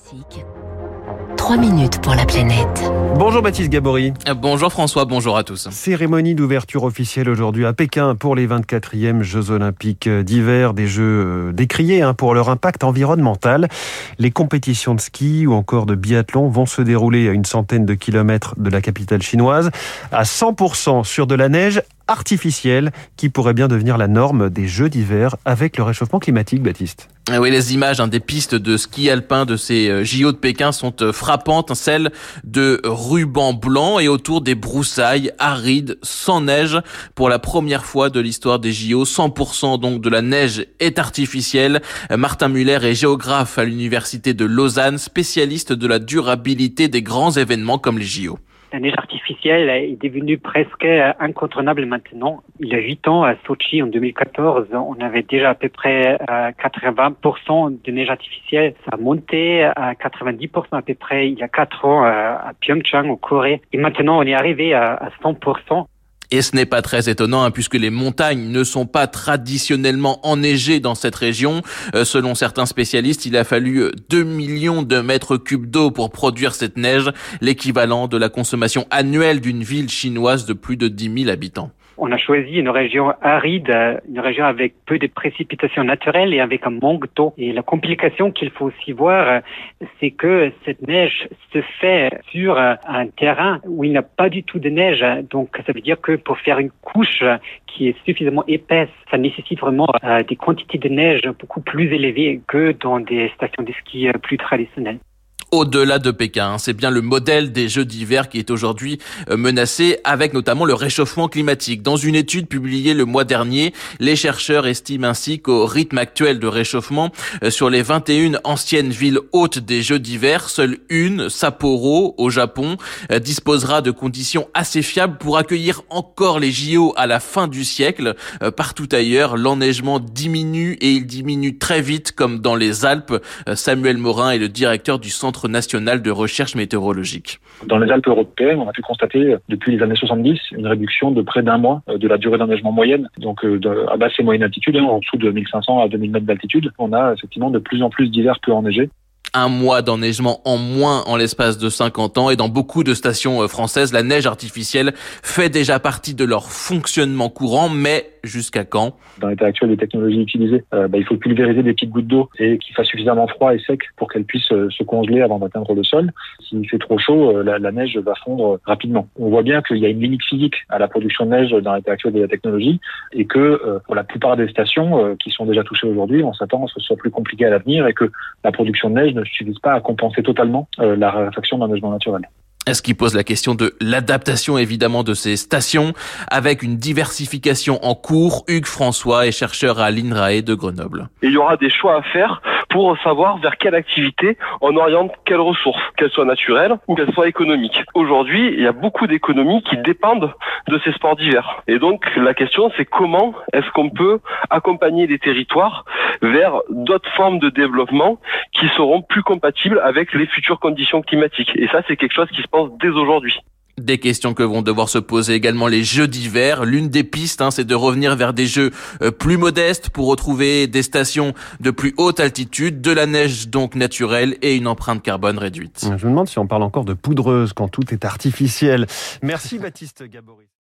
Classique. 3 minutes pour la planète. Bonjour Baptiste Gabory. Bonjour François, bonjour à tous. Cérémonie d'ouverture officielle aujourd'hui à Pékin pour les 24e Jeux Olympiques d'hiver, des Jeux euh, décriés hein, pour leur impact environnemental. Les compétitions de ski ou encore de biathlon vont se dérouler à une centaine de kilomètres de la capitale chinoise, à 100% sur de la neige artificielle qui pourrait bien devenir la norme des Jeux d'hiver avec le réchauffement climatique, Baptiste. Ah oui, les images hein, des pistes de ski alpin de ces euh, JO de Pékin sont euh, frappantes, celles de rubans blancs et autour des broussailles arides, sans neige. Pour la première fois de l'histoire des JO, 100% donc de la neige est artificielle. Martin Muller est géographe à l'université de Lausanne, spécialiste de la durabilité des grands événements comme les JO. La neige artificielle est devenue presque incontournable maintenant. Il y a 8 ans, à Sochi, en 2014, on avait déjà à peu près 80% de neige artificielle. Ça a monté à 90% à peu près il y a 4 ans à Pyeongchang, au Corée. Et maintenant, on est arrivé à 100%. Et ce n'est pas très étonnant hein, puisque les montagnes ne sont pas traditionnellement enneigées dans cette région. Euh, selon certains spécialistes, il a fallu 2 millions de mètres cubes d'eau pour produire cette neige, l'équivalent de la consommation annuelle d'une ville chinoise de plus de 10 000 habitants on a choisi une région aride, une région avec peu de précipitations naturelles et avec un manque d'eau. Et la complication qu'il faut aussi voir, c'est que cette neige se fait sur un terrain où il n'y a pas du tout de neige. Donc ça veut dire que pour faire une couche qui est suffisamment épaisse, ça nécessite vraiment euh, des quantités de neige beaucoup plus élevées que dans des stations de ski euh, plus traditionnelles au-delà de Pékin. C'est bien le modèle des Jeux d'hiver qui est aujourd'hui euh, menacé avec notamment le réchauffement climatique. Dans une étude publiée le mois dernier, les chercheurs estiment ainsi qu'au rythme actuel de réchauffement euh, sur les 21 anciennes villes hautes des Jeux d'hiver, seule une, Sapporo, au Japon, euh, disposera de conditions assez fiables pour accueillir encore les JO à la fin du siècle. Partout ailleurs, l'enneigement diminue et il diminue très vite comme dans les Alpes. Samuel Morin est le directeur du centre national de recherche météorologique. Dans les Alpes européennes, on a pu constater depuis les années 70 une réduction de près d'un mois euh, de la durée d'enneigement moyenne. Donc euh, à basse et moyenne altitude, hein, en dessous de 1500 à 2000 mètres d'altitude, on a effectivement de plus en plus d'hivers peu enneigés un mois d'enneigement en moins en l'espace de 50 ans et dans beaucoup de stations euh, françaises, la neige artificielle fait déjà partie de leur fonctionnement courant, mais jusqu'à quand? Dans l'état actuel des technologies utilisées, euh, bah, il faut pulvériser des petites gouttes d'eau et qu'il fasse suffisamment froid et sec pour qu'elles puissent euh, se congeler avant d'atteindre le sol. S'il fait trop chaud, la, neige va fondre rapidement. On voit bien qu'il y a une limite physique à la production de neige dans l'état actuel de la technologie et que pour la plupart des stations qui sont déjà touchées aujourd'hui, on s'attend à ce que ce soit plus compliqué à l'avenir et que la production de neige ne suffisent pas à compenser totalement euh, la raréfaction d'un logement naturel. Ce qui pose la question de l'adaptation évidemment de ces stations avec une diversification en cours. Hugues François est chercheur à l'INRAE de Grenoble. il y aura des choix à faire pour savoir vers quelle activité on oriente quelles ressources, qu'elles soient naturelles ou qu'elles soient économiques. Aujourd'hui, il y a beaucoup d'économies qui dépendent de ces sports d'hiver. Et donc la question c'est comment est-ce qu'on peut accompagner les territoires vers d'autres formes de développement qui seront plus compatibles avec les futures conditions climatiques. Et ça c'est quelque chose qui se pense dès aujourd'hui. Des questions que vont devoir se poser également les jeux d'hiver. L'une des pistes, hein, c'est de revenir vers des jeux euh, plus modestes pour retrouver des stations de plus haute altitude, de la neige donc naturelle et une empreinte carbone réduite. Je me demande si on parle encore de poudreuse quand tout est artificiel. Merci Baptiste Gabory.